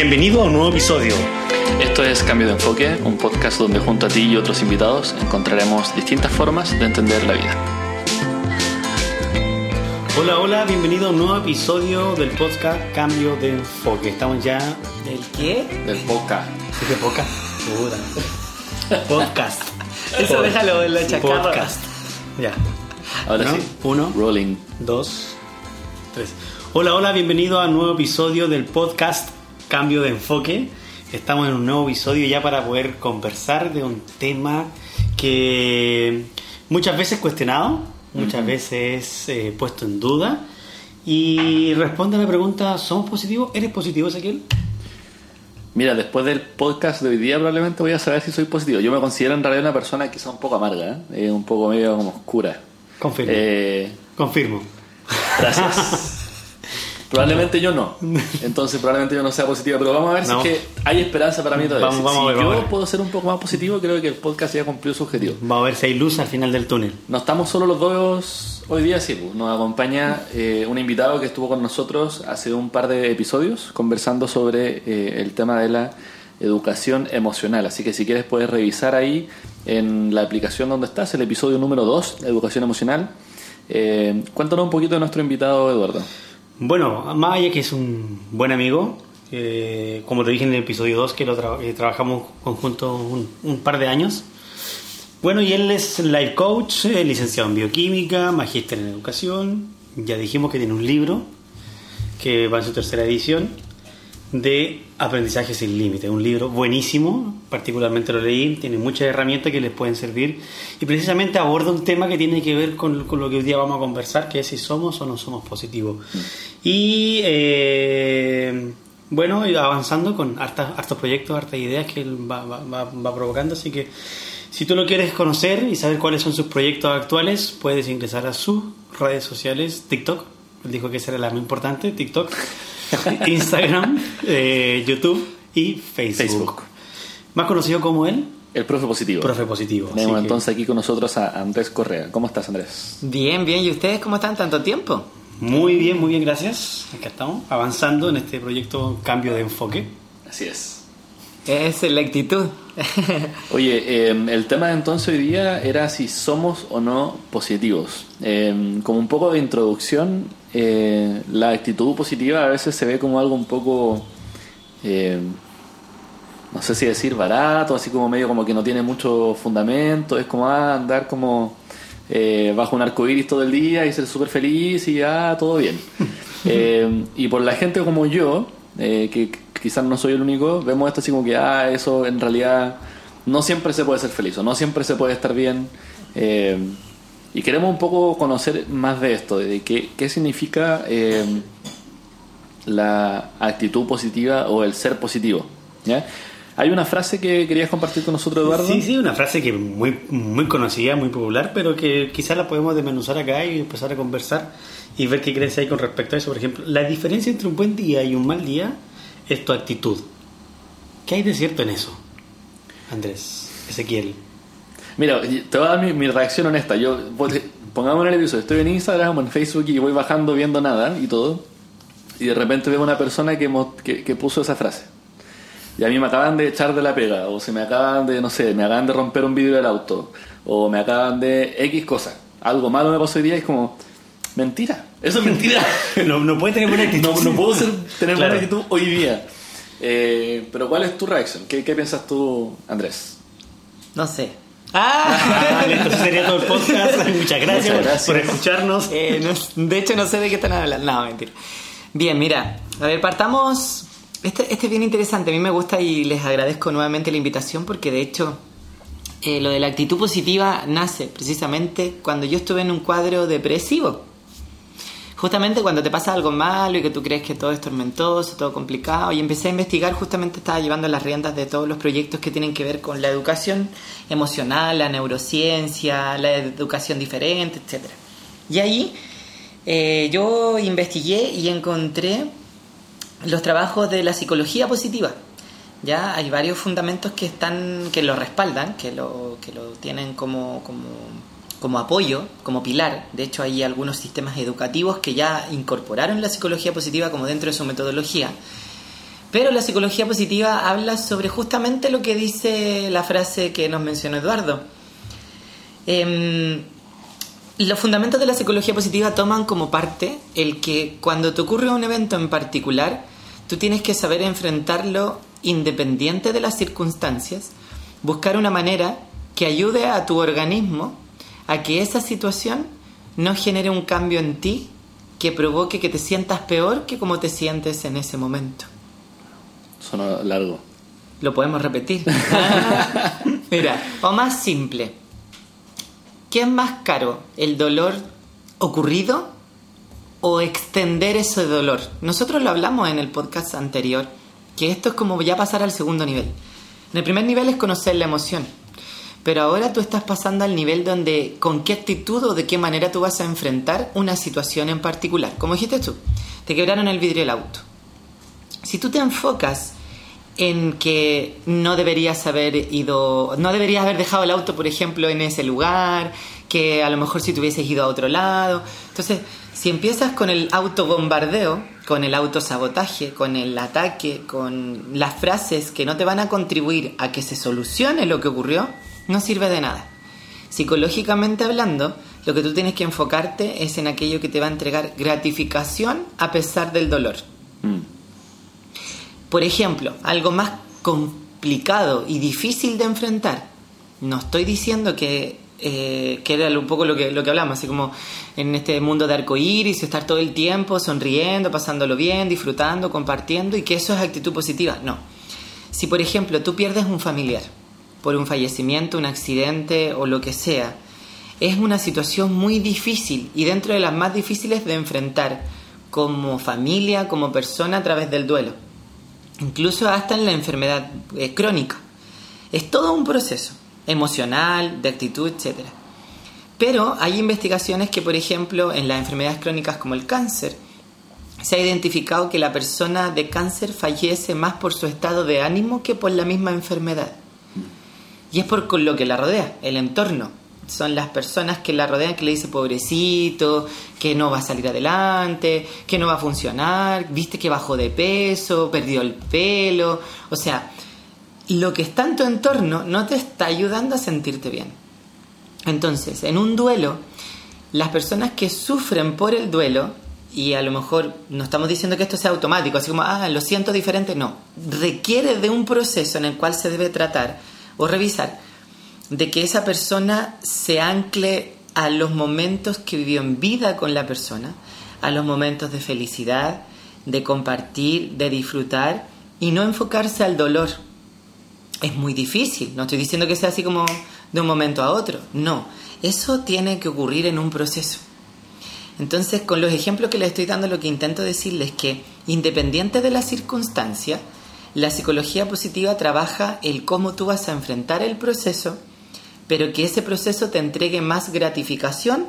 Bienvenido a un nuevo episodio. Esto es Cambio de Enfoque, un podcast donde junto a ti y otros invitados encontraremos distintas formas de entender la vida. Hola, hola, bienvenido a un nuevo episodio del podcast Cambio de Enfoque. Estamos ya ¿Del qué? Del podcast. ¿De podcast? Puta. Podcast. Eso déjalo en la chacarra. Podcast. Ya. Ahora sí. Uno. Rolling. Dos, tres. Hola, hola, bienvenido a un nuevo episodio del podcast Cambio de Enfoque. Estamos en un nuevo episodio ya para poder conversar de un tema que muchas veces cuestionado, muchas veces eh, puesto en duda. Y responde a la pregunta, ¿somos positivos? ¿Eres positivo, Ezequiel? Mira, después del podcast de hoy día probablemente voy a saber si soy positivo. Yo me considero en realidad una persona quizá un poco amarga, ¿eh? Eh, un poco medio como oscura. Confirmo. Eh, Confirmo. gracias. probablemente yo no. Entonces probablemente yo no sea positivo. Pero vamos a ver No. si es que hay esperanza para mí todavía. Vamos- Si- vamos a si ver, yo vamos puedo ser un poco más positivo, creo que el podcast ya cumplió su objetivo. Vamos a ver si hay luz al final del túnel. No estamos solo los dos hoy día, sí. pues. Nos acompaña eh, un invitado que estuvo con nosotros hace un par de episodios conversando sobre eh, el tema de la educación emocional. Así que si quieres puedes revisar ahí en la aplicación donde estás, el episodio número 2, educación emocional. Eh, cuéntanos un poquito de nuestro invitado, Eduardo. Bueno, allá que es un buen amigo, eh, como te dije en el episodio 2, que lo que trabajamos conjuntos un, un par de años. Bueno, y él es life coach, eh, licenciado en bioquímica, magíster en educación. Ya dijimos que tiene un libro que va en su tercera edición de Aprendizaje sin Límite. Un libro buenísimo, particularmente lo leí, tiene muchas herramientas que les pueden servir y precisamente aborda un tema que tiene que ver con, lo que hoy día vamos a conversar, que es si somos o no somos positivos. Y eh, bueno, avanzando con hartas, hartos proyectos, hartas ideas que él va provocando, así que si tú lo quieres conocer y saber cuáles son sus proyectos actuales, puedes ingresar a sus redes sociales, TikTok, él dijo que esa era la más importante, TikTok, Instagram, eh, YouTube y Facebook. Facebook. Más conocido como él, El profe positivo. Profe Positivo. Tenemos que- entonces aquí con nosotros a Andrés Correa. ¿Cómo estás, Andrés? Bien, bien. ¿Y ustedes cómo están tanto tiempo? Muy bien, muy bien, gracias. Acá estamos, avanzando en este proyecto Cambio de Enfoque. Así es. Es la actitud. Oye, eh, el tema de entonces hoy día era si somos o no positivos. Eh, como un poco de introducción, eh, la actitud positiva a veces se ve como algo un poco, eh, no sé si decir barato, así como medio como que no tiene mucho fundamento, es como ah, andar como eh, bajo un arco iris todo el día y ser súper feliz y ah, todo bien. Y por la gente como yo, eh, que quizás no soy el único, vemos esto así como que, ah, eso en realidad no siempre se puede ser feliz o no siempre se puede estar bien. eh, y queremos un poco conocer más de esto, de qué, qué significa eh, la actitud positiva o el ser positivo. ¿ya? Hay una frase que querías compartir con nosotros, Eduardo. Sí, sí, una frase que muy, muy conocida, muy popular, pero que quizás la podemos desmenuzar acá y empezar a conversar y ver qué crees ahí con respecto a eso. Por ejemplo, la diferencia entre un buen día y un mal día es tu actitud. ¿Qué hay de cierto en eso, Andrés, Ezequiel? Mira, te voy a dar mi, mi reacción honesta. Yo, pongamos en el episodio, estoy en Instagram o en Facebook y voy bajando viendo nada y todo. Y de repente veo una persona que, que puso esa frase. Y a mí me acaban de echar de la pega, o se me acaban de, no sé, me acaban de romper un vidrio del auto, o me acaban de X cosa. Algo malo me pasó hoy día y es como, mentira, eso es mentira. No, no puede tener buena actitud. no, no puedo ser- tener Claro. buena actitud hoy día. Eh, pero ¿cuál es tu reacción? ¿Qué, qué piensas tú, Andrés? No sé. Ah, entonces sería todo el podcast. Muchas gracias, Muchas gracias. por escucharnos. Eh, no- de hecho, no sé de qué están hablando. No, mentira. Bien, mira. A ver, partamos. Este, este es bien interesante. A mí me gusta y les agradezco nuevamente la invitación porque, de hecho, eh, lo de la actitud positiva nace precisamente cuando yo estuve en un cuadro depresivo. Justamente cuando te pasa algo malo y que tú crees que todo es tormentoso, todo complicado, y empecé a investigar, justamente estaba llevando las riendas de todos los proyectos que tienen que ver con la educación emocional, la neurociencia, la educación diferente, etc. Y ahí eh, yo investigué y encontré los trabajos de la psicología positiva. Ya hay varios fundamentos que están que lo respaldan, que lo que lo tienen como como como apoyo, como pilar. De hecho, hay algunos sistemas educativos que ya incorporaron la psicología positiva como dentro de su metodología. Pero la psicología positiva habla sobre justamente lo que dice la frase que nos mencionó Eduardo. Em, los fundamentos de la psicología positiva toman como parte el que cuando te ocurre un evento en particular, tú tienes que saber enfrentarlo independiente de las circunstancias, buscar una manera que ayude a tu organismo a que esa situación no genere un cambio en ti que provoque que te sientas peor que como te sientes en ese momento. Suena largo. Lo podemos repetir. Mira, o más simple. ¿Qué es más caro? ¿El dolor ocurrido o extender ese dolor? Nosotros lo hablamos en el podcast anterior, que esto es como ya pasar al segundo nivel. En el primer nivel es conocer la emoción. Pero ahora tú estás pasando al nivel donde con qué actitud o de qué manera tú vas a enfrentar una situación en particular. Como dijiste tú, te quebraron el vidrio del auto. Si tú te enfocas en que no deberías haber ido, no deberías haber dejado el auto, por ejemplo, en ese lugar, que a lo mejor si te hubieses ido a otro lado. Entonces, si empiezas con el autobombardeo, con el autosabotaje, con el ataque, con las frases que no te van a contribuir a que se solucione lo que ocurrió, no sirve de nada. Psicológicamente hablando, lo que tú tienes que enfocarte es en aquello que te va a entregar gratificación a pesar del dolor. Mm. Por ejemplo, algo más complicado y difícil de enfrentar. No estoy diciendo que, eh, que era un poco lo que, lo que hablamos, así como en este mundo de arcoíris, estar todo el tiempo sonriendo, pasándolo bien, disfrutando, compartiendo y que eso es actitud positiva. No. Si, por ejemplo, tú pierdes un familiar por un fallecimiento, un accidente o lo que sea, es una situación muy difícil y dentro de las más difíciles de enfrentar como familia, como persona a través del duelo incluso hasta en la enfermedad eh, crónica. Es todo un proceso emocional, de actitud, etc. Pero hay investigaciones que, por ejemplo, en las enfermedades crónicas como el cáncer, se ha identificado que la persona de cáncer fallece más por su estado de ánimo que por la misma enfermedad. Y es por lo que la rodea, el entorno. Son las personas que la rodean que le dicen pobrecito, que no va a salir adelante, que no va a funcionar, viste que bajó de peso, perdió el pelo, o sea, lo que está en tu entorno no te está ayudando a sentirte bien. Entonces, en un duelo, las personas que sufren por el duelo, y a lo mejor no estamos diciendo que esto sea automático, así como, ah, lo siento diferente, no, requiere de un proceso en el cual se debe tratar o revisar de que esa persona se ancle a los momentos que vivió en vida con la persona, a los momentos de felicidad, de compartir, de disfrutar y no enfocarse al dolor. Es muy difícil, no estoy diciendo que sea así como de un momento a otro, no, eso tiene que ocurrir en un proceso. Entonces, con los ejemplos que les estoy dando, lo que intento decirles es que, independiente de la circunstancia, la psicología positiva trabaja el cómo tú vas a enfrentar el proceso pero que ese proceso te entregue más gratificación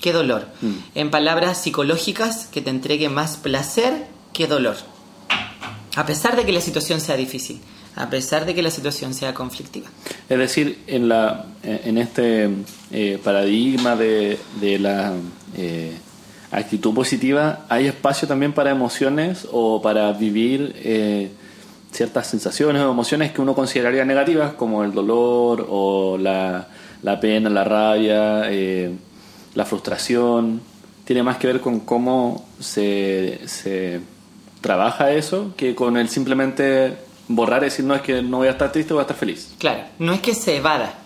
que dolor. Mm. En palabras psicológicas, que te entregue más placer que dolor. A pesar de que la situación sea difícil, a pesar de que la situación sea conflictiva. Es decir, en, la, en este eh, paradigma de, de la eh, actitud positiva, ¿hay espacio también para emociones o para vivir... Eh, ciertas sensaciones o emociones que uno consideraría negativas, como el dolor o la, pena, la rabia, eh, la frustración. Tiene más que ver con cómo se, se trabaja eso que con el simplemente borrar y decir, no es que no voy a estar triste, voy a estar feliz. Claro, no es que se evada.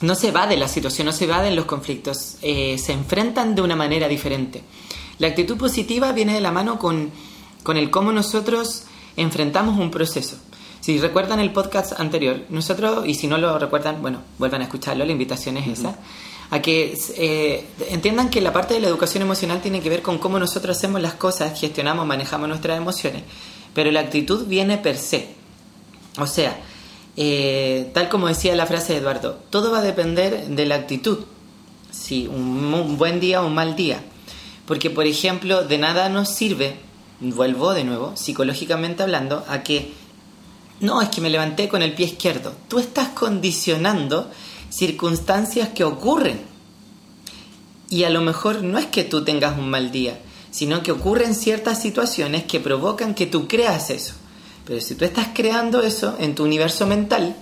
No se evade la situación, no se evaden los conflictos, eh, se enfrentan de una manera diferente. La actitud positiva viene de la mano con, con el cómo nosotros enfrentamos un proceso. Si recuerdan el podcast anterior, nosotros, y si no lo recuerdan, bueno, vuelvan a escucharlo, la invitación es esa, a que eh, entiendan que la parte de la educación emocional tiene que ver con cómo nosotros hacemos las cosas, gestionamos, manejamos nuestras emociones, pero la actitud viene per se. O sea, eh, tal como decía la frase de Eduardo, todo va a depender de la actitud. Si un buen día o un mal día. Porque, por ejemplo, de nada nos sirve vuelvo de nuevo, psicológicamente hablando, a que no, es que me levanté con el pie izquierdo. Tú estás condicionando circunstancias que ocurren. Y a lo mejor no es que tú tengas un mal día, sino que ocurren ciertas situaciones que provocan que tú creas eso. Pero si tú estás creando eso en tu universo mental,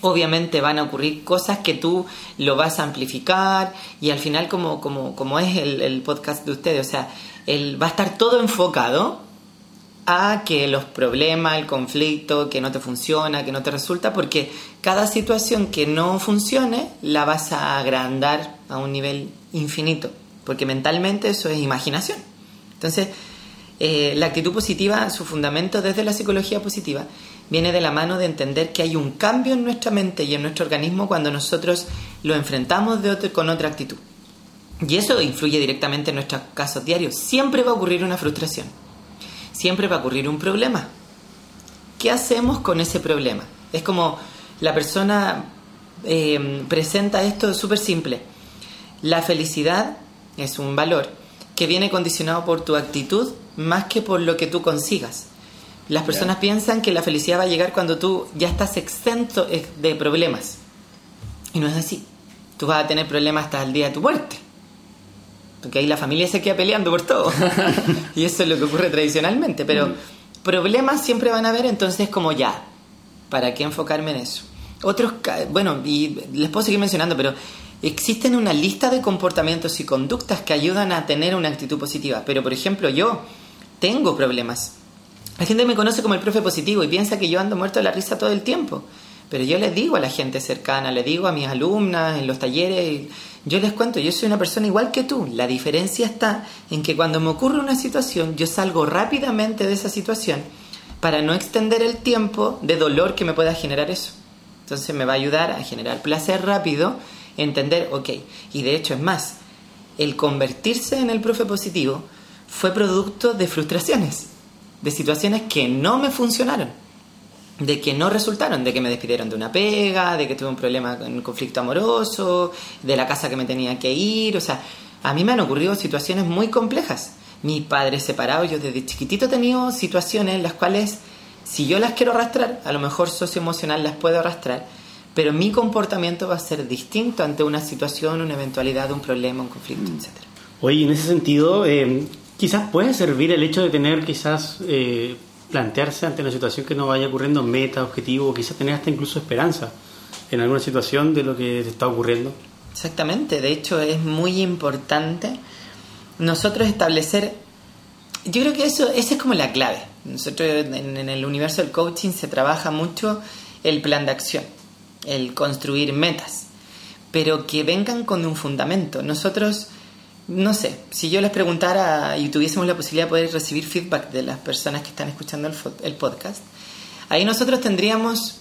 obviamente van a ocurrir cosas que tú lo vas a amplificar y al final como, como, como es el, el podcast de ustedes, o sea, el, va a estar todo enfocado a que los problemas, el conflicto, que no te funciona, que no te resulta, porque cada situación que no funcione la vas a agrandar a un nivel infinito, porque mentalmente eso es imaginación. Entonces, eh, la actitud positiva, su fundamento desde la psicología positiva, viene de la mano de entender que hay un cambio en nuestra mente y en nuestro organismo cuando nosotros lo enfrentamos de con otra actitud. Y eso influye directamente en nuestros casos diarios. Siempre va a ocurrir una frustración siempre va a ocurrir un problema. ¿Qué hacemos con ese problema? Es como la persona eh, presenta esto súper simple. La felicidad es un valor que viene condicionado por tu actitud más que por lo que tú consigas. Las personas piensan que la felicidad va a llegar cuando tú ya estás exento de problemas. Y no es así. Tú vas a tener problemas hasta el día de tu muerte. Porque ahí la familia se queda peleando por todo. y eso es lo que ocurre tradicionalmente. Pero mm. problemas siempre van a haber, entonces como ya, ¿para qué enfocarme en eso? Otros, bueno, y les puedo seguir mencionando, pero existen una lista de comportamientos y conductas que ayudan a tener una actitud positiva. Pero, por ejemplo, yo tengo problemas. La gente me conoce como el profe positivo y piensa que yo ando muerto de la risa todo el tiempo. Pero yo les digo a la gente cercana, le digo a mis alumnas en los talleres, yo les cuento, yo soy una persona igual que tú. La diferencia está en que cuando me ocurre una situación, yo salgo rápidamente de esa situación para no extender el tiempo de dolor que me pueda generar eso. Entonces me va a ayudar a generar placer rápido, entender, ok, y de hecho es más, el convertirse en el profe positivo fue producto de frustraciones, de situaciones que no me funcionaron de que no resultaron, de que me despidieron de una pega, de que tuve un problema, un conflicto amoroso, de la casa que me tenía que ir, o sea, a mí me han ocurrido situaciones muy complejas. Mis padres separados, yo desde chiquitito he tenido situaciones en las cuales, si yo las quiero arrastrar, a lo mejor socioemocional las puedo arrastrar, pero mi comportamiento va a ser distinto ante una situación, una eventualidad, un problema, un conflicto, mm. etc. Oye, en ese sentido, eh, quizás puede servir el hecho de tener quizás... Eh, plantearse ante una situación que no vaya ocurriendo meta, objetivo, quizás tener hasta incluso esperanza en alguna situación de lo que está ocurriendo. Exactamente, de hecho es muy importante nosotros establecer, yo creo que eso, esa es como la clave. Nosotros en, en el universo del coaching se trabaja mucho el plan de acción, el construir metas, pero que vengan con un fundamento. Nosotros no sé, si yo les preguntara y tuviésemos la posibilidad de poder recibir feedback de las personas que están escuchando el, podcast, ahí nosotros tendríamos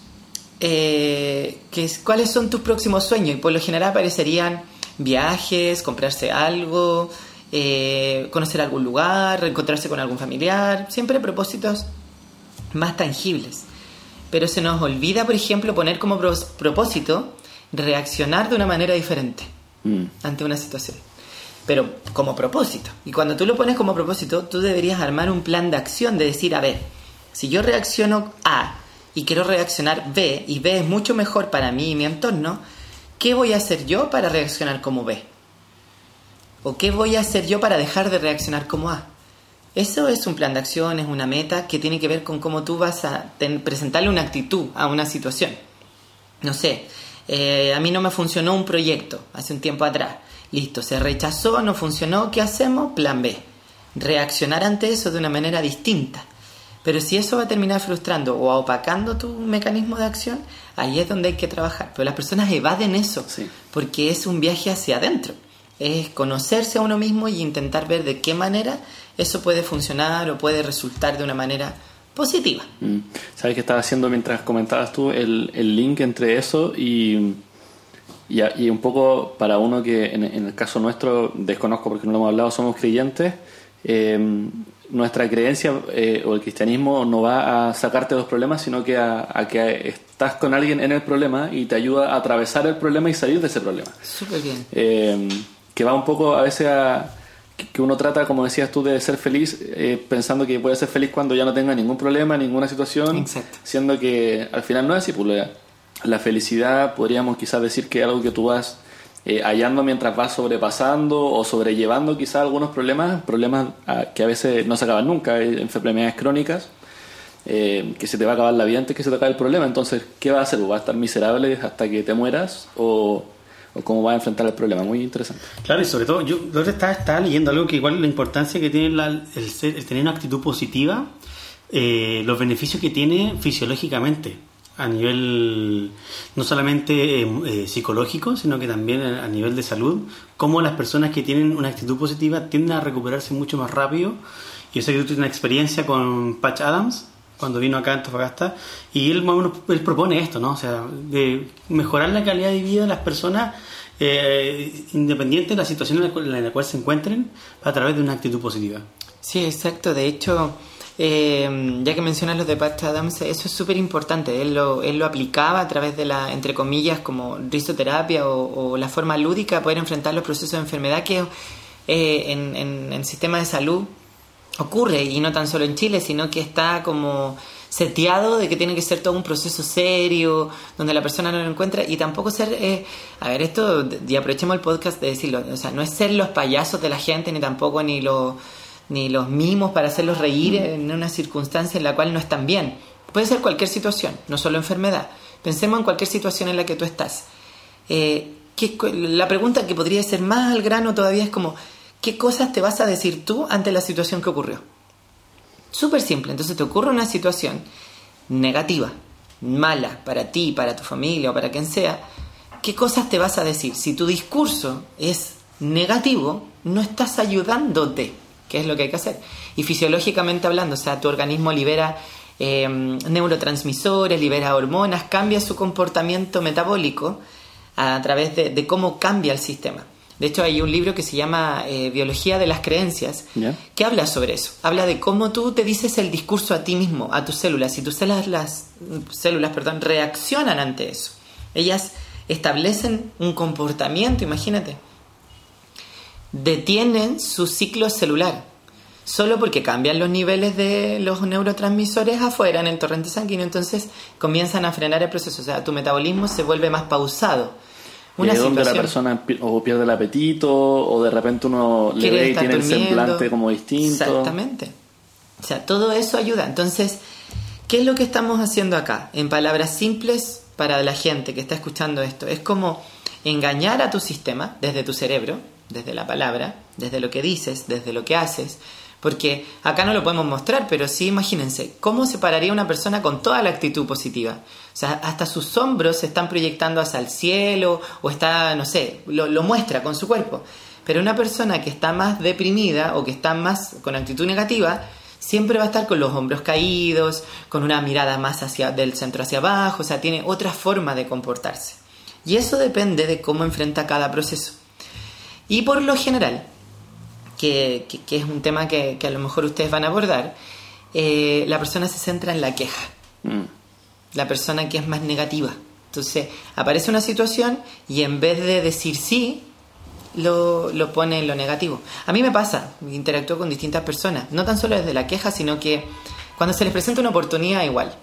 eh, que, cuáles son tus próximos sueños y por lo general aparecerían viajes, comprarse algo, eh, conocer algún lugar, reencontrarse con algún familiar, siempre propósitos más tangibles. Pero se nos olvida, por ejemplo, poner como propósito reaccionar de una manera diferente mm. ante una situación pero como propósito. Y cuando tú lo pones como propósito, tú deberías armar un plan de acción de decir, a ver, si yo reacciono A y quiero reaccionar B, y B es mucho mejor para mí y mi entorno, ¿qué voy a hacer yo para reaccionar como B? ¿O qué voy a hacer yo para dejar de reaccionar como A? Eso es un plan de acción, es una meta que tiene que ver con cómo tú vas a presentarle una actitud a una situación. No sé, eh, a mí no me funcionó un proyecto hace un tiempo atrás. Listo, se rechazó, no funcionó, ¿qué hacemos? Plan B. Reaccionar ante eso de una manera distinta. Pero si eso va a terminar frustrando o opacando tu mecanismo de acción, ahí es donde hay que trabajar. Pero las personas evaden eso, porque es un viaje hacia adentro. Es conocerse a uno mismo y intentar ver de qué manera eso puede funcionar o puede resultar de una manera positiva. Mm. ¿Sabes qué estaba haciendo mientras comentabas tú el, el link entre eso y y, un poco para uno que en, el caso nuestro, desconozco porque no lo hemos hablado, somos creyentes, em, nuestra creencia eh, o el cristianismo no va a sacarte de los problemas, sino que a, que estás con alguien en el problema y te ayuda a atravesar el problema y salir de ese problema. Súper bien. Em, que va un poco a veces a que uno trata, como decías tú, de ser feliz eh, pensando que puede ser feliz cuando ya no tenga ningún problema, ninguna situación, siendo que al final no es así, pues la felicidad podríamos quizás decir que es algo que tú vas eh, hallando mientras vas sobrepasando o sobrellevando quizás algunos problemas, problemas ah, que a veces no se acaban nunca, enfermedades crónicas, eh, que se te va a acabar la vida antes que se te acabe el problema. Entonces, ¿qué vas a hacer? ¿Vas a estar miserable hasta que te mueras o, o cómo vas a enfrentar el problema? Muy interesante. Claro, y sobre todo, yo ahora estaba, estaba leyendo algo que igual la importancia que tiene la- el, ser- el tener una actitud positiva, eh, los beneficios que tiene fisiológicamente, a nivel no solamente eh, eh, psicológico, sino que también a nivel de salud, cómo las personas que tienen una actitud positiva tienden a recuperarse mucho más rápido. Yo sé que tú tienes una experiencia con Patch Adams, cuando vino acá a Antofagasta, y él, él propone esto, ¿no? O sea, de mejorar la calidad de vida de las personas eh, independiente de la situación en la, cual, en la cual se encuentren a través de una actitud positiva. Sí, exacto. De hecho, eh, ya que mencionas los de Patch Adams, eso es súper importante. Él lo, él lo aplicaba a través de la, entre comillas, como risoterapia o, o la forma lúdica de poder enfrentar los procesos de enfermedad que eh, en, en, en de salud ocurre, y no tan solo en Chile, sino que está como seteado de que tiene que ser todo un proceso serio, donde la persona no lo encuentra, y tampoco ser, eh, a ver, esto, y aprovechemos el podcast de decirlo, o sea, no es ser los payasos de la gente, ni tampoco ni los ni los mimos para hacerlos reír en una circunstancia en la cual no están bien. Puede ser cualquier situación, no solo enfermedad. Pensemos en cualquier situación en la que tú estás. Eh, ¿qué- la pregunta que podría ser más al grano todavía es como, ¿qué cosas te vas a decir tú ante la situación que ocurrió? Súper simple. Entonces te ocurre una situación negativa, mala para ti, para tu familia o para quien sea. ¿Qué cosas te vas a decir? Si tu discurso es negativo, no estás ayudándote, que es lo que hay que hacer. Y fisiológicamente hablando, o sea, tu organismo libera eh, neurotransmisores, libera hormonas, cambia su comportamiento metabólico a través de cómo cambia el sistema. De hecho, hay un libro que se llama eh, Biología de las Creencias, que habla sobre eso. Habla de cómo tú te dices el discurso a ti mismo, a tus células, y tus células, las, células perdón, reaccionan ante eso. Ellas establecen un comportamiento, imagínate. Detienen su ciclo celular, solo porque cambian los niveles de los neurotransmisores afuera en el torrente sanguíneo, entonces comienzan a frenar el proceso, o sea, tu metabolismo se vuelve más pausado. Ahí es donde la persona o pierde el apetito o de repente uno le ve y tiene el durmiendo. semblante como distinto. Exactamente. O sea, todo eso ayuda. Entonces, ¿qué es lo que estamos haciendo acá? En palabras simples para la gente que está escuchando esto, es como engañar a tu sistema desde tu cerebro, desde la palabra, desde lo que dices, desde lo que haces. Porque acá no lo podemos mostrar, pero sí imagínense, ¿cómo se pararía una persona con toda la actitud positiva? O sea, hasta sus hombros se están proyectando hacia el cielo o está, no sé, lo, lo muestra con su cuerpo. Pero una persona que está más deprimida o que está más con actitud negativa, siempre va a estar con los hombros caídos, con una mirada más hacia del centro hacia abajo, o sea, tiene otra forma de comportarse. Y eso depende de cómo enfrenta cada proceso. Y por lo general, que, que- que es un tema que, que a lo mejor ustedes van a abordar, eh, la persona se centra en la queja Mm. la persona que es más negativa. Entonces, aparece una situación y en vez de decir sí, lo, lo pone en lo negativo. A mí me pasa, interactúo con distintas personas, no tan solo desde la queja, sino que cuando se les presenta una oportunidad igual.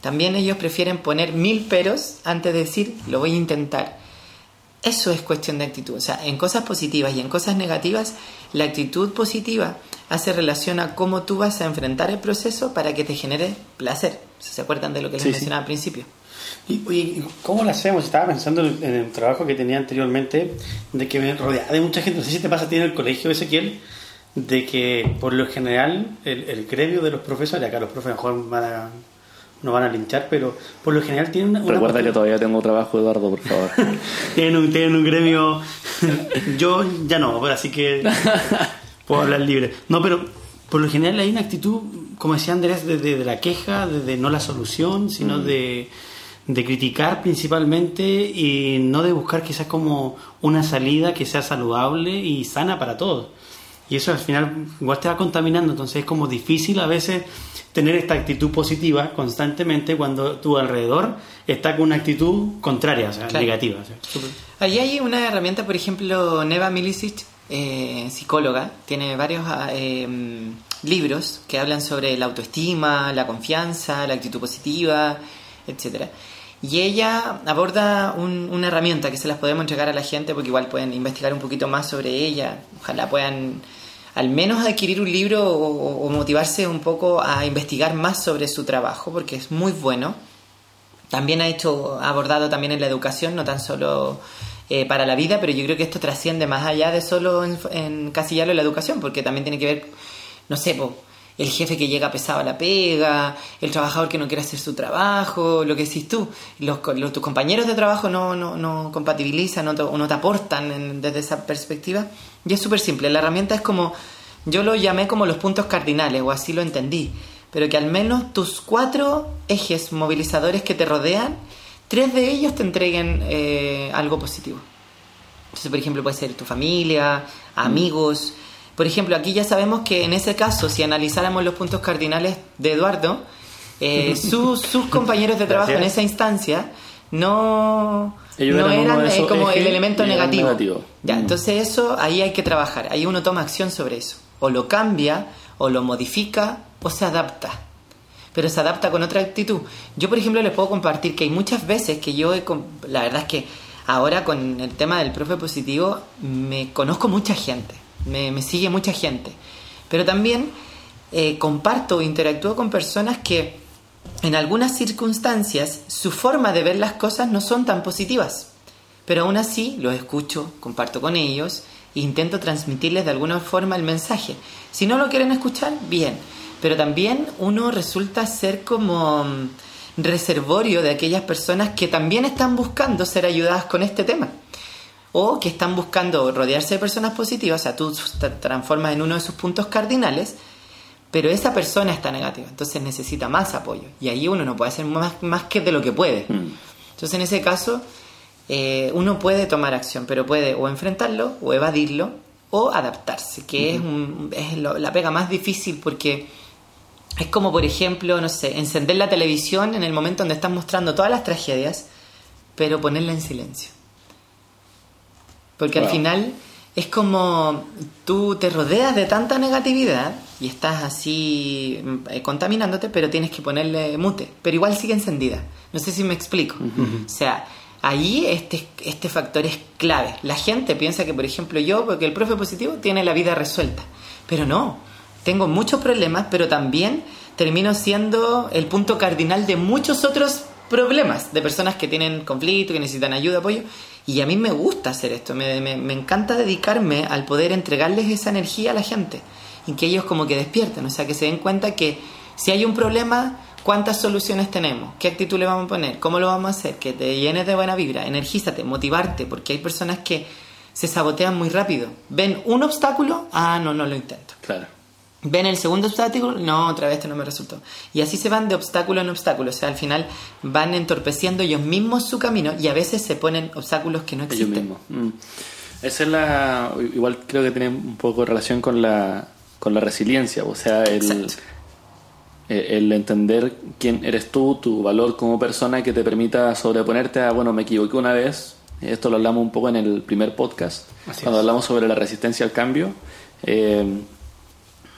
También ellos prefieren poner mil peros antes de decir, lo voy a intentar. Eso es cuestión de actitud. O sea, en cosas positivas y en cosas negativas, la actitud positiva hace relación a cómo tú vas a enfrentar el proceso para que te genere placer. ¿Se acuerdan de lo que les Sí, sí. mencionaba al principio? Y, oye, ¿cómo lo hacemos? Estaba pensando en el trabajo que tenía anteriormente, de que me rodeaba de mucha gente. No sé si te pasa a ti en el colegio, Ezequiel, de que por lo general el, el gremio de los profesores, acá los profes mejor van a, no van a linchar, pero por lo general tienen una. una Recuerda postura- que todavía tengo trabajo, Eduardo, por favor. tienen un, tienen un gremio. Yo ya no, así que puedo hablar libre. No, pero por lo general hay una actitud, como decía Andrés, de, de- de la queja, de, de no la solución, sino de, de criticar principalmente y no de buscar quizás como una salida que sea saludable y sana para todos. Y eso al final igual te va contaminando, entonces es como difícil a veces tener esta actitud positiva constantemente cuando tu alrededor está con una actitud contraria, o sea, Claro. negativa. o sea, súper- Ahí hay una herramienta, por ejemplo, Neva Milicic, eh, psicóloga, tiene varios ah, eh, libros que hablan sobre la autoestima, la confianza, la actitud positiva, etcétera. Y ella aborda un- una herramienta que se las podemos entregar a la gente porque igual pueden investigar un poquito más sobre ella. Ojalá puedan al menos adquirir un libro o, motivarse un poco a investigar más sobre su trabajo porque es muy bueno. También ha hecho, ha abordado también en la educación, no tan solo eh, para la vida, pero yo creo que esto trasciende más allá de solo en, en la educación, porque también tiene que ver, no sé, po, el jefe que llega pesado a la pega, el trabajador que no quiere hacer su trabajo, lo que decís tú, los, los- tus compañeros de trabajo no, no, no compatibilizan no te, o no te aportan en- desde esa perspectiva. Y es súper simple, la herramienta es como, yo lo llamé como los puntos cardinales, o así lo entendí, pero que al menos tus cuatro ejes movilizadores que te rodean, tres de ellos te entreguen eh, algo positivo. Entonces, por ejemplo, puede ser tu familia, amigos. Por ejemplo, aquí ya sabemos que en ese caso, si analizáramos los puntos cardinales de Eduardo, eh, sus, sus compañeros de trabajo en esa instancia no, Ellos no eran de eh, como el elemento negativo. negativo. Ya, Mm. entonces eso ahí hay que trabajar. Ahí uno toma acción sobre eso. O lo cambia, o lo modifica, o se adapta pero se adapta con otra actitud. Yo, por ejemplo, les puedo compartir que hay muchas veces que yo, he la verdad es que ahora con el tema del profe positivo, me conozco mucha gente, me, sigue mucha gente, pero también eh, comparto e interactúo con personas que en algunas circunstancias su forma de ver las cosas no son tan positivas, pero aún así los escucho, comparto con ellos e intento transmitirles de alguna forma el mensaje. Si no lo quieren escuchar, bien, pero también uno resulta ser como mm, reservorio de aquellas personas que también están buscando ser ayudadas con este tema o que están buscando rodearse de personas positivas, o sea, tú te transformas en uno de sus puntos cardinales, pero esa persona está negativa, entonces necesita más apoyo y ahí uno no puede hacer más, más que de lo que puede. Mm. Entonces en ese caso eh, uno puede tomar acción, pero puede o enfrentarlo o evadirlo o adaptarse, que es, un- es lo- la pega más difícil porque es como por ejemplo, no sé, encender la televisión en el momento donde están mostrando todas las tragedias, pero ponerla en silencio. Porque al final es como tú te rodeas de tanta negatividad y estás así eh, contaminándote, pero tienes que ponerle mute. Pero igual sigue encendida. No sé si me explico. O sea, ahí este, este factor es clave. La gente piensa que, por ejemplo, yo, porque el profe positivo tiene la vida resuelta. Pero no. Tengo muchos problemas, pero también termino siendo el punto cardinal de muchos otros problemas de personas que tienen conflicto, que necesitan ayuda, apoyo. Y a mí me gusta hacer esto, me, me- encanta dedicarme al poder entregarles esa energía a la gente y que ellos como que despierten, o sea, que se den cuenta que si hay un problema, ¿cuántas soluciones tenemos? ¿Qué actitud le vamos a poner? ¿Cómo lo vamos a hacer? Que te llenes de buena vibra, energízate, motivarte, porque hay personas que se sabotean muy rápido. Ven un obstáculo, ah, no, no lo intento. Claro. Ven el segundo obstáculo, no, otra vez este no me resultó. Y así se van de obstáculo en obstáculo, o sea, al final van entorpeciendo ellos mismos su camino y a veces se ponen obstáculos que no Ellos existen. mismos. Mm. Esa es la. Igual creo que tiene un poco de relación con la, con la resiliencia, o sea, el, eh, el entender quién eres tú, tu valor como persona que te permita sobreponerte a, bueno, me equivoqué una vez. Esto lo hablamos un poco en el primer podcast, Así cuando es. hablamos sobre la resistencia al cambio. Eh,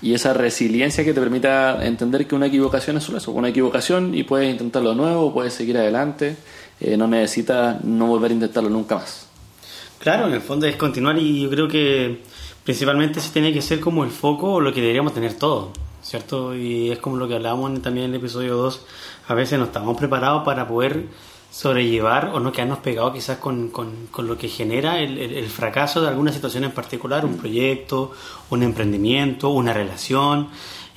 y esa resiliencia que te permita entender que una equivocación es solo eso, una equivocación y puedes intentarlo de nuevo, puedes seguir adelante, eh, no necesitas no volver a intentarlo nunca más. Claro, en el fondo es continuar y yo creo que principalmente ese tiene que ser como el foco o lo que deberíamos tener todo, ¿cierto? Y es como lo que hablábamos también en el episodio 2, a veces no estamos preparados para poder sobrellevar o no quedarnos pegados quizás con, con- con lo que genera el, el- el fracaso de alguna situación en particular, un proyecto, un emprendimiento, una relación.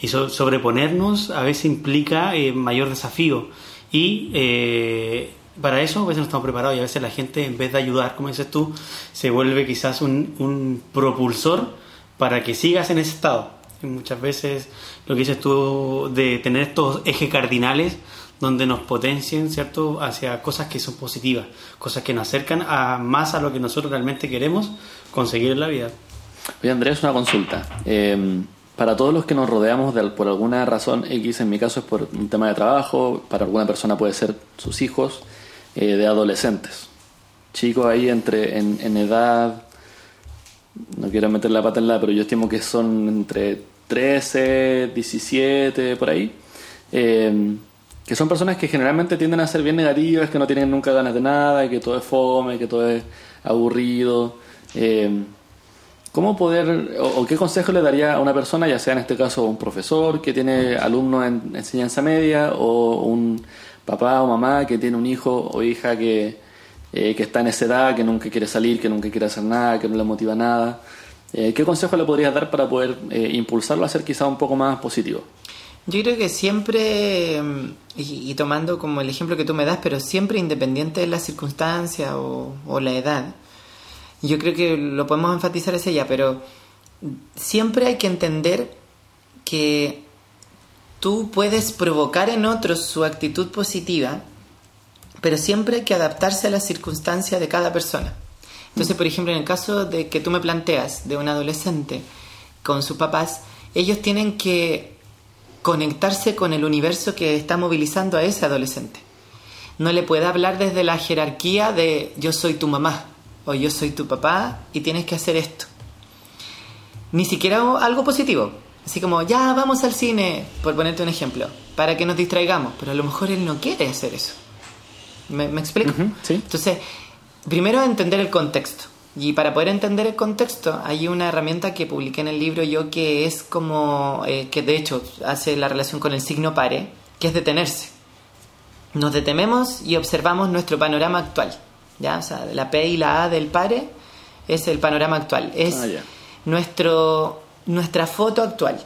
Y so- sobreponernos a veces implica eh, mayor desafío. Y eh, para eso a veces no estamos preparados y a veces la gente en vez de ayudar, como dices tú, se vuelve quizás un, un propulsor para que sigas en ese estado. Y muchas veces lo que dices tú de tener estos ejes cardinales donde nos potencien, ¿cierto?, hacia cosas que son positivas, cosas que nos acercan a más a lo que nosotros realmente queremos conseguir en la vida. Oye Andrés, una consulta. Eh, para todos los que nos rodeamos de, por alguna razón X, en mi caso es por un tema de trabajo, para alguna persona puede ser sus hijos, eh, de adolescentes. Chicos ahí entre en, edad, no quiero meter la pata en la, pero yo estimo que son entre 13, 17, por ahí. Eh, que son personas que generalmente tienden a ser bien negativas, que no tienen nunca ganas de nada, que todo es fome, que todo es aburrido. Eh, ¿Cómo poder, o, qué consejo le daría a una persona, ya sea en este caso un profesor que tiene alumnos en enseñanza media, o un papá o mamá que tiene un hijo o hija que, eh, que está en esa edad, que nunca quiere salir, que nunca quiere hacer nada, que no le motiva nada? Eh, ¿Qué consejo le podrías dar para poder impulsarlo a ser quizá un poco más positivo? Yo creo que siempre, mm, y, tomando como el ejemplo que tú me das, pero siempre independiente de la circunstancia o, la edad, yo creo que lo podemos enfatizar ese ya, pero siempre hay que entender que tú puedes provocar en otros su actitud positiva, pero siempre hay que adaptarse a la circunstancia de cada persona. Entonces, por ejemplo, en el caso de que tú me planteas de un adolescente con sus papás, ellos tienen que conectarse con el universo que está movilizando a ese adolescente. No le puede hablar desde la jerarquía de yo soy tu mamá o yo soy tu papá y tienes que hacer esto. Ni siquiera algo positivo. Así como, ya vamos al cine, por ponerte un ejemplo, para que nos distraigamos. Pero a lo mejor él no quiere hacer eso. ¿Me, explico? Entonces, primero entender el contexto. Y para poder entender el contexto, hay una herramienta que publiqué en el libro yo que es como, eh, que de hecho hace la relación con el signo pare, que es detenerse. Nos detenemos y observamos nuestro panorama actual. ¿ya? O sea, la P y la A del pare es el panorama actual, es ah, nuestro, nuestra foto actual.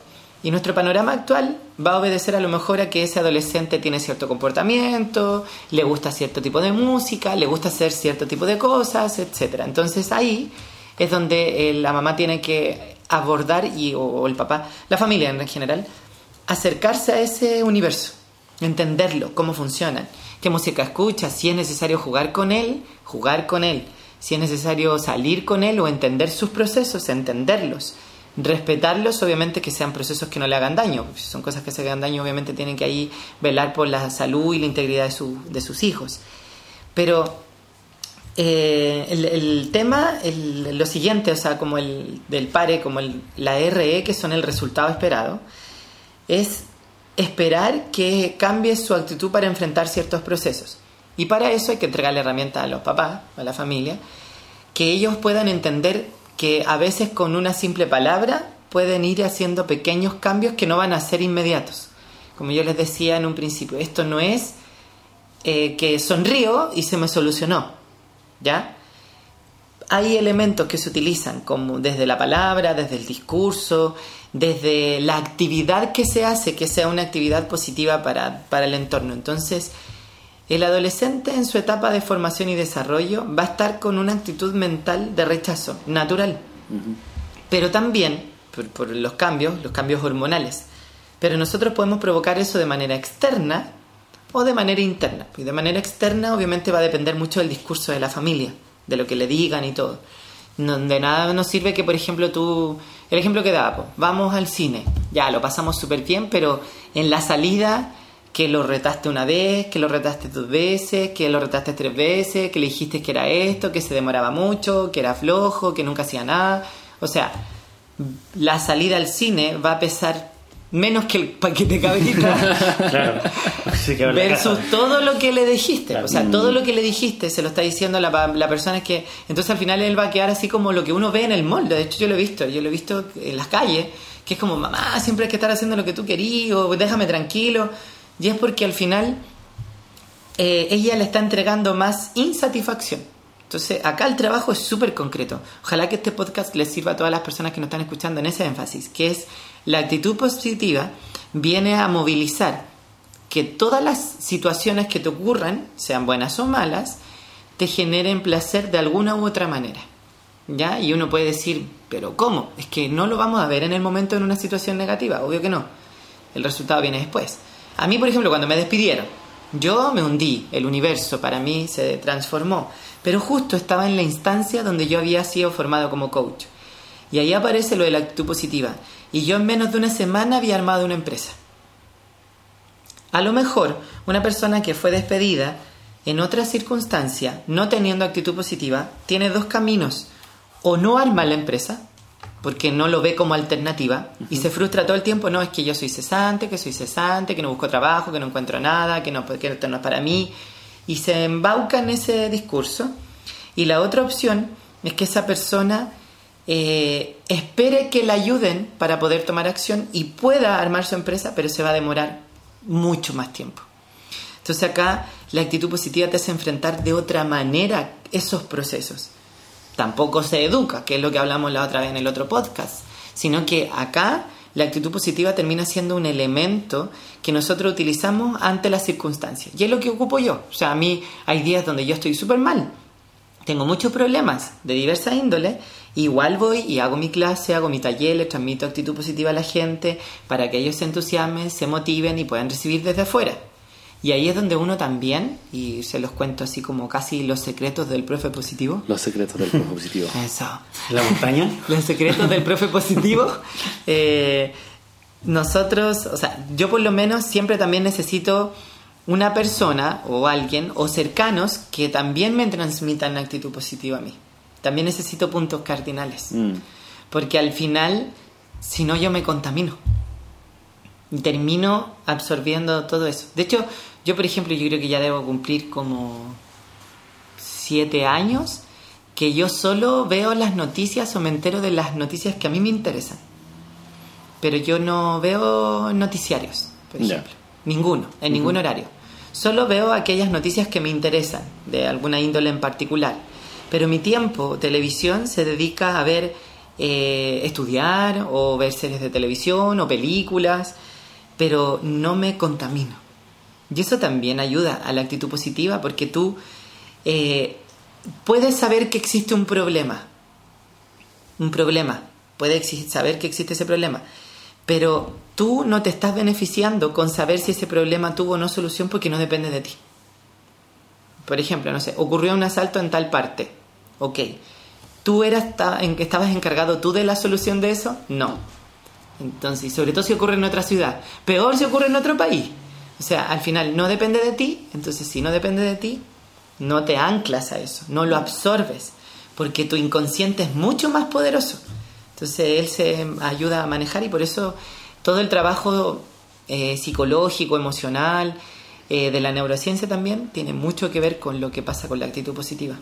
Y nuestro panorama actual va a obedecer a lo mejor a que ese adolescente tiene cierto comportamiento, le gusta cierto tipo de música, le gusta hacer cierto tipo de cosas, etc. Entonces ahí es donde eh, la mamá tiene que abordar, y, o, el papá, la familia en general, acercarse a ese universo, entenderlo, cómo funciona, qué música escucha, si es necesario jugar con él, jugar con él, si es necesario salir con él o entender sus procesos, entenderlos respetarlos, obviamente que sean procesos que no le hagan daño. Si son cosas que se hagan daño, obviamente tienen que ahí velar por la salud y la integridad de, su, de sus hijos. Pero eh, el, tema, lo siguiente, o sea, como el del PARE, como el, la RE, que son el resultado esperado, es esperar que cambie su actitud para enfrentar ciertos procesos. Y para eso hay que entregarle herramientas a los papás, a la familia, que ellos puedan entender que a veces con una simple palabra pueden ir haciendo pequeños cambios que no van a ser inmediatos. Como yo les decía en un principio, esto no es eh, que sonrío y se me solucionó, ¿ya? Hay elementos que se utilizan como desde la palabra, desde el discurso, desde la actividad que se hace, que sea una actividad positiva para, para el entorno. Entonces, el adolescente en su etapa de formación y desarrollo va a estar con una actitud mental de rechazo, natural, pero también por, los cambios, los cambios hormonales. Pero nosotros podemos provocar eso de manera externa o de manera interna. Y de manera externa obviamente va a depender mucho del discurso de la familia, de lo que le digan y todo. de nada nos sirve que, por ejemplo, tú, el ejemplo que daba, vamos al cine, ya lo pasamos súper bien, pero en la salida que lo retaste una vez, que lo retaste dos veces, que lo retaste tres veces, que le dijiste que era esto, que se demoraba mucho, que era flojo, que nunca hacía nada. O sea, la salida al cine va a pesar menos que el paquete cabrita claro. versus todo lo que le dijiste. O sea, todo lo que le dijiste se lo está diciendo la, la persona es que... Entonces al final él va a quedar así como lo que uno ve en el molde. De hecho yo lo he visto, yo lo he visto en las calles, que es como, mamá, siempre hay que estar haciendo lo que tú querías, o déjame tranquilo. Y es porque al final eh, ella le está entregando más insatisfacción. Entonces, acá el trabajo es súper concreto. Ojalá que este podcast les sirva a todas las personas que nos están escuchando en ese énfasis, que es la actitud positiva viene a movilizar que todas las situaciones que te ocurran, sean buenas o malas, te generen placer de alguna u otra manera. ¿Ya? Y uno puede decir, pero ¿cómo? Es que no lo vamos a ver en el momento en una situación negativa, obvio que no. El resultado viene después. A mí, por ejemplo, cuando me despidieron, yo me hundí, el universo para mí se transformó, pero justo estaba en la instancia donde yo había sido formado como coach. Y ahí aparece lo de la actitud positiva. Y yo en menos de una semana había armado una empresa. A lo mejor una persona que fue despedida en otra circunstancia, no teniendo actitud positiva, tiene dos caminos. O no arma la empresa, porque no lo ve como alternativa y se frustra todo el tiempo, no, es que yo soy cesante, que soy cesante, que no busco trabajo, que no encuentro nada, que, no, que esto no es para mí, y se embauca en ese discurso. Y la otra opción es que esa persona eh, espere que la ayuden para poder tomar acción y pueda armar su empresa, pero se va a demorar mucho más tiempo. Entonces acá la actitud positiva te hace enfrentar de otra manera esos procesos. Tampoco se educa, que es lo que hablamos la otra vez en el otro podcast, sino que acá la actitud positiva termina siendo un elemento que nosotros utilizamos ante las circunstancias. Y es lo que ocupo yo. O sea, a mí hay días donde yo estoy súper mal. Tengo muchos problemas de diversa índole. Igual voy y hago mi clase, hago mi taller, les transmito actitud positiva a la gente para que ellos se entusiasmen, se motiven y puedan recibir desde afuera. Y ahí es donde uno también, y se los cuento así como casi los secretos del profe positivo. Los secretos del profe positivo. Eso. ¿La montaña? los secretos del profe positivo. Eh, nosotros, o sea, yo por lo menos siempre también necesito una persona o alguien o cercanos que también me transmitan actitud positiva a mí. También necesito puntos cardinales. Mm. Porque al final, si no, yo me contamino. Y termino absorbiendo todo eso. De hecho, yo, por ejemplo, yo creo que ya debo cumplir como siete años que yo solo veo las noticias o me entero de las noticias que a mí me interesan. Pero yo no veo noticiarios, por ejemplo. Ninguno, en ningún horario. Solo veo aquellas noticias que me interesan, de alguna índole en particular. Pero mi tiempo, televisión, se dedica a ver, eh, estudiar o ver series de televisión o películas, pero no me contamino. Y eso también ayuda a la actitud positiva porque tú eh, puedes saber que existe un problema. Un problema. Puedes saber que existe ese problema. Pero tú no te estás beneficiando con saber si ese problema tuvo o no solución porque no depende de ti. Por ejemplo, no sé, ocurrió un asalto en tal parte. Ok. ¿Tú eras en que estabas encargado tú de la solución de eso? No. Entonces, sobre todo si ocurre en otra ciudad. Peor si ocurre en otro país. O sea, al final no depende de ti. Entonces, si no depende de ti, no te anclas a eso, no lo absorbes, porque tu inconsciente es mucho más poderoso. Entonces, él se ayuda a manejar y por eso todo el trabajo eh, psicológico, emocional, eh, de la neurociencia también, tiene mucho que ver con lo que pasa con la actitud positiva.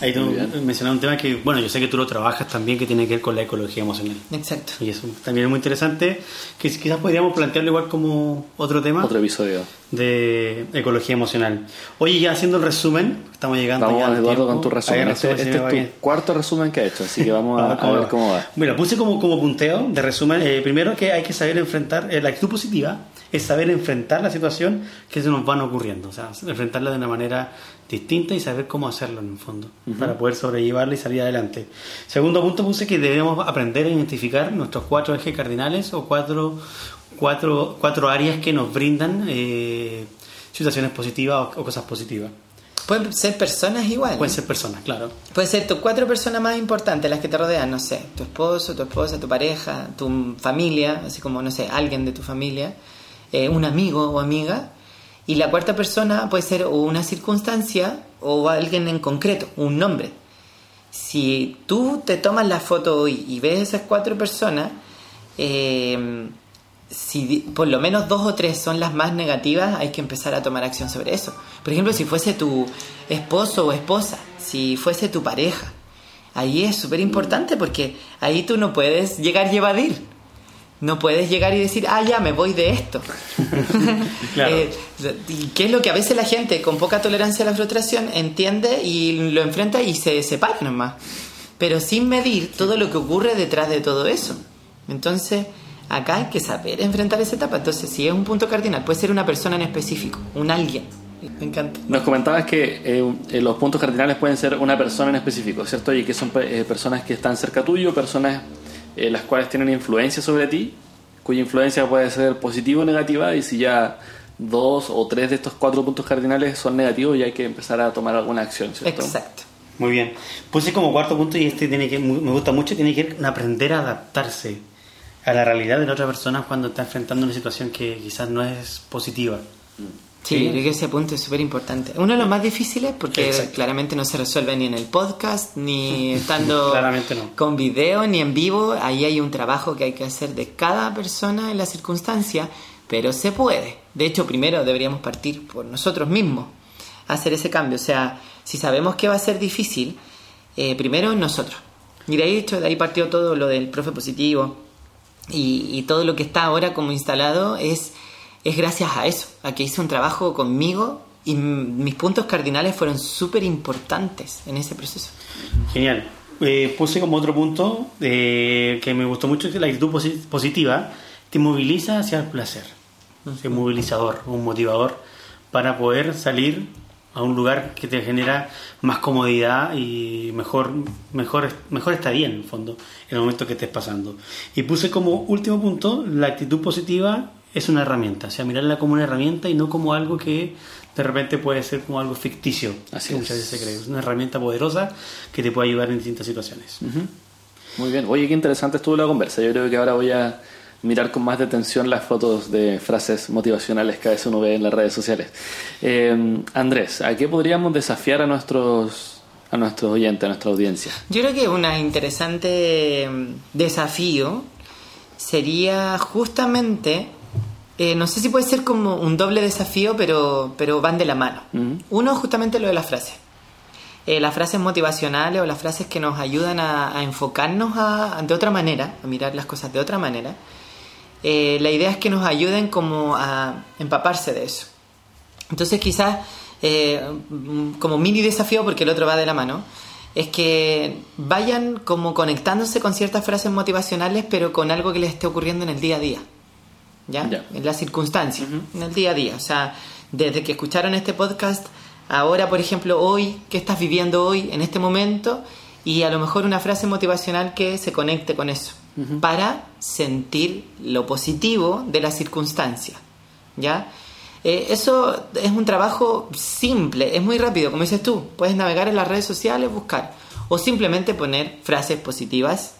Ahí tú mencionaste un tema que, bueno, yo sé que tú lo trabajas también, que tiene que ver con la ecología emocional. Exacto. Y eso también es muy interesante, que quizás podríamos plantearlo igual como otro tema Otro episodio. de ecología emocional. Oye, ya haciendo el resumen, estamos llegando Vamos, ya al Eduardo, tiempo. con tu resumen. No Este, este es tu bien. cuarto resumen que has hecho, así que vamos a, a ver cómo va. Bueno, puse como, como punteo de resumen. eh, primero que hay que saber enfrentar, eh, la actitud positiva es saber enfrentar la situación que se nos van ocurriendo. O sea, enfrentarla de una manera distinta y saber cómo hacerlo en el fondo, para poder sobrellevarla y salir adelante. Segundo punto puse que debemos aprender a identificar nuestros cuatro ejes cardinales o cuatro, cuatro, cuatro áreas que nos brindan eh, situaciones positivas o, o cosas positivas. Pueden ser personas igual. Pueden ser personas, claro. Pueden ser tus cuatro personas más importantes, las que te rodean, no sé, tu esposo, tu esposa, tu pareja, tu familia, así como, no sé, alguien de tu familia, eh, un amigo o amiga. Y la cuarta persona puede ser o una circunstancia o alguien en concreto, un nombre. Si tú te tomas la foto hoy y ves esas cuatro personas, eh, si por lo menos dos o tres son las más negativas, hay que empezar a tomar acción sobre eso. Por ejemplo, si fuese tu esposo o esposa, si fuese tu pareja, ahí es súper importante porque ahí tú no puedes llegar y evadir. No puedes llegar y decir, ah, ya me voy de esto. Claro. Eh, ¿Qué es lo que a veces la gente con poca tolerancia a la frustración entiende y lo enfrenta y se separa nomás? Pero sin medir todo lo que ocurre detrás de todo eso. Entonces, acá hay que saber enfrentar esa etapa. Entonces, si es un punto cardinal, puede ser una persona en específico, un alguien. Me encanta. Nos comentabas que eh, eh, los puntos cardinales pueden ser una persona en específico, ¿cierto? Y que son eh, personas que están cerca tuyo, personas eh, las cuales tienen influencia sobre ti, cuya influencia puede ser positiva o negativa, y si ya dos o tres de estos cuatro puntos cardinales son negativos, ya hay que empezar a tomar alguna acción, ¿cierto? Exacto. Muy bien. Puse como cuarto punto, y este tiene que, me gusta mucho, tiene que aprender a adaptarse a la realidad de la otra persona cuando está enfrentando una situación que quizás no es positiva. Sí, Sí. creo que ese punto es súper importante. Uno de los más difíciles porque Exacto. claramente no se resuelve ni en el podcast, ni estando no. con video, ni en vivo. Ahí hay un trabajo que hay que hacer de cada persona en la circunstancia, pero se puede. De hecho, primero deberíamos partir por nosotros mismos, hacer ese cambio. O sea, si sabemos que va a ser difícil, eh, primero nosotros. Y de ahí, hecho, de ahí partió todo lo del profe positivo, y, y todo lo que está ahora como instalado es, es gracias a eso, a que hice un trabajo conmigo y mis puntos cardinales fueron súper importantes en ese proceso. Genial. Eh, puse como otro punto eh, que me gustó mucho que la actitud posi- positiva te moviliza hacia el placer. Es un movilizador, un motivador para poder salir a un lugar que te genera más comodidad y mejor, mejor, mejor estadía en el fondo, en el momento que estés pasando. Y puse como último punto, la actitud positiva es una herramienta, o sea, mirarla como una herramienta y no como algo que de repente puede ser como algo ficticio, Así que es. muchas veces se cree. Es una herramienta poderosa que te puede ayudar en distintas situaciones. Muy bien. Oye, qué interesante estuvo la conversa. Yo creo que ahora voy a mirar con más detención las fotos de frases motivacionales que a veces uno ve en las redes sociales. Eh, Andrés, ¿a qué podríamos desafiar a nuestros, a nuestros oyentes, a nuestra audiencia? Yo creo que un interesante mm, desafío sería justamente, eh, no sé si puede ser como un doble desafío, pero, pero van de la mano. Uno justamente lo de las frases. Eh, las frases motivacionales o las frases que nos ayudan a, a enfocarnos a- de otra manera, a mirar las cosas de otra manera. Eh, la idea es que nos ayuden como a empaparse de eso. Entonces quizás eh, como mini desafío, porque el otro va de la mano, es que vayan como conectándose con ciertas frases motivacionales, pero con algo que les esté ocurriendo en el día a día. ¿Ya? En la circunstancia, en el día a día. O sea, desde que escucharon este podcast, ahora, por ejemplo, hoy, ¿qué estás viviendo hoy, en este momento? Y a lo mejor una frase motivacional que se conecte con eso, para sentir lo positivo de la circunstancia. ¿Ya? Eh, eso es un trabajo simple, es muy rápido, como dices tú. Puedes navegar en las redes sociales, buscar. O simplemente poner frases positivas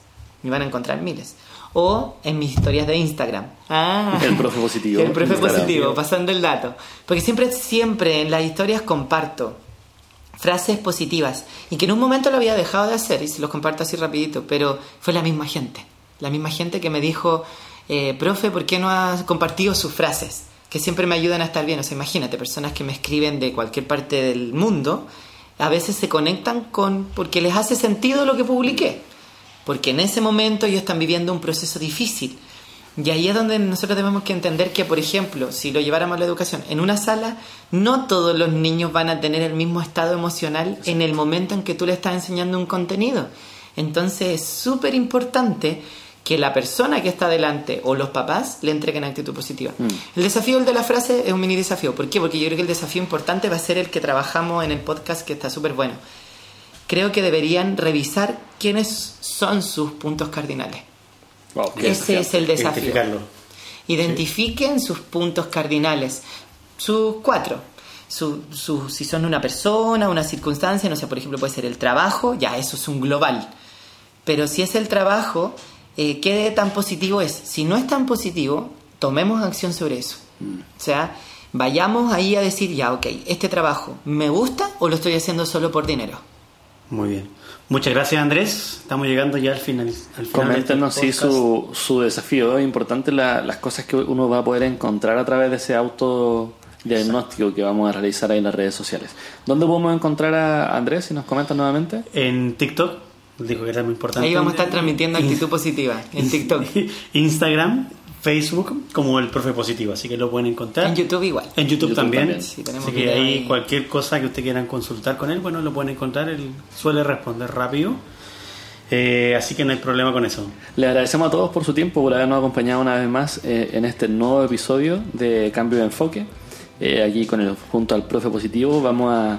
y van a encontrar miles. O en mis historias de Instagram. Ah, El profe positivo. El profe Instagram. positivo, pasando el dato. Porque siempre, siempre en las historias comparto frases positivas. Y que en un momento lo había dejado de hacer y se los comparto así rapidito. Pero fue la misma gente. La misma gente que me dijo, eh, profe, ¿por qué no has compartido sus frases? Que siempre me ayudan a estar bien. O sea, imagínate, personas que me escriben de cualquier parte del mundo, a veces se conectan con, porque les hace sentido lo que publiqué. Porque en ese momento ellos están viviendo un proceso difícil. Y ahí es donde nosotros tenemos que entender que, por ejemplo, si lo lleváramos a la educación, en una sala no todos los niños van a tener el mismo estado emocional en el momento en que tú le estás enseñando un contenido. Entonces es súper importante que la persona que está delante o los papás le entreguen actitud positiva. El desafío el de la frase es un mini desafío. ¿Por qué? Porque yo creo que el desafío importante va a ser el que trabajamos en el podcast que está súper bueno. Creo que deberían revisar quiénes son sus puntos cardinales. Wow, Ese es el desafío. Identifiquen sus puntos cardinales, sus cuatro. Su, su- si son una persona, una circunstancia, no sé, por ejemplo, puede ser el trabajo, ya eso es un global. Pero si es el trabajo, eh, ¿qué tan positivo es? Si no es tan positivo, tomemos acción sobre eso. O sea, vayamos ahí a decir, ya, ok, este trabajo, ¿me gusta o lo estoy haciendo solo por dinero? Muy bien. Muchas gracias, Andrés. Estamos llegando ya al final. Al final Coméntenos sí este su, su desafío. Es importante la- las cosas que uno va a poder encontrar a través de ese autodiagnóstico que vamos a realizar ahí en las redes sociales. ¿Dónde podemos encontrar a Andrés? Si nos comentas nuevamente. En TikTok, dijo que era muy importante. Ahí vamos a estar transmitiendo actitud positiva en TikTok. Instagram, Facebook, como el profe positivo. Así que lo pueden encontrar. En YouTube igual. En YouTube, YouTube también. también. Sí, tenemos Así que ahí ahí. cualquier cosa que usted quieran consultar con él, bueno, lo pueden encontrar. Él suele responder rápido. Eh, así que no hay problema con eso. Le agradecemos a todos por su tiempo, por habernos acompañado una vez más eh, en este nuevo episodio de Cambio de Enfoque. Eh, aquí con el, junto al profe positivo vamos a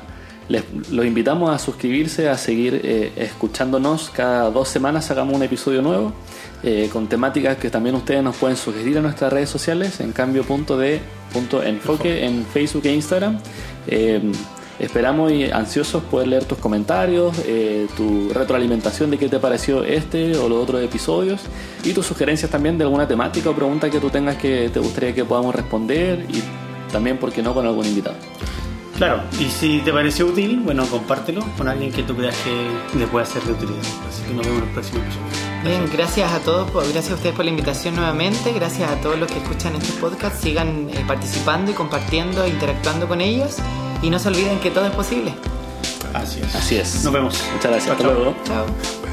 les, los invitamos a suscribirse, a seguir eh, escuchándonos. Cada dos semanas sacamos un episodio nuevo eh, con temáticas que también ustedes nos pueden sugerir en nuestras redes sociales. En cambio, punto enfoque en Facebook e Instagram. Eh, Esperamos y ansiosos poder leer tus comentarios, eh, tu retroalimentación de qué te pareció este o los otros episodios y tus sugerencias también de alguna temática o pregunta que tú tengas que te gustaría que podamos responder y también, porque no?, con algún invitado. Claro, y si te pareció útil, bueno, compártelo con alguien que tú creas que le pueda ser de utilidad. Así que nos vemos en el próximo episodio. Bien, gracias a todos, por- gracias a ustedes por la invitación nuevamente, gracias a todos los que escuchan este podcast, sigan eh, participando y compartiendo e interactuando con ellos y no se olviden que todo es posible. Así es. Así es. Nos vemos. Muchas gracias. Hasta luego. Chao.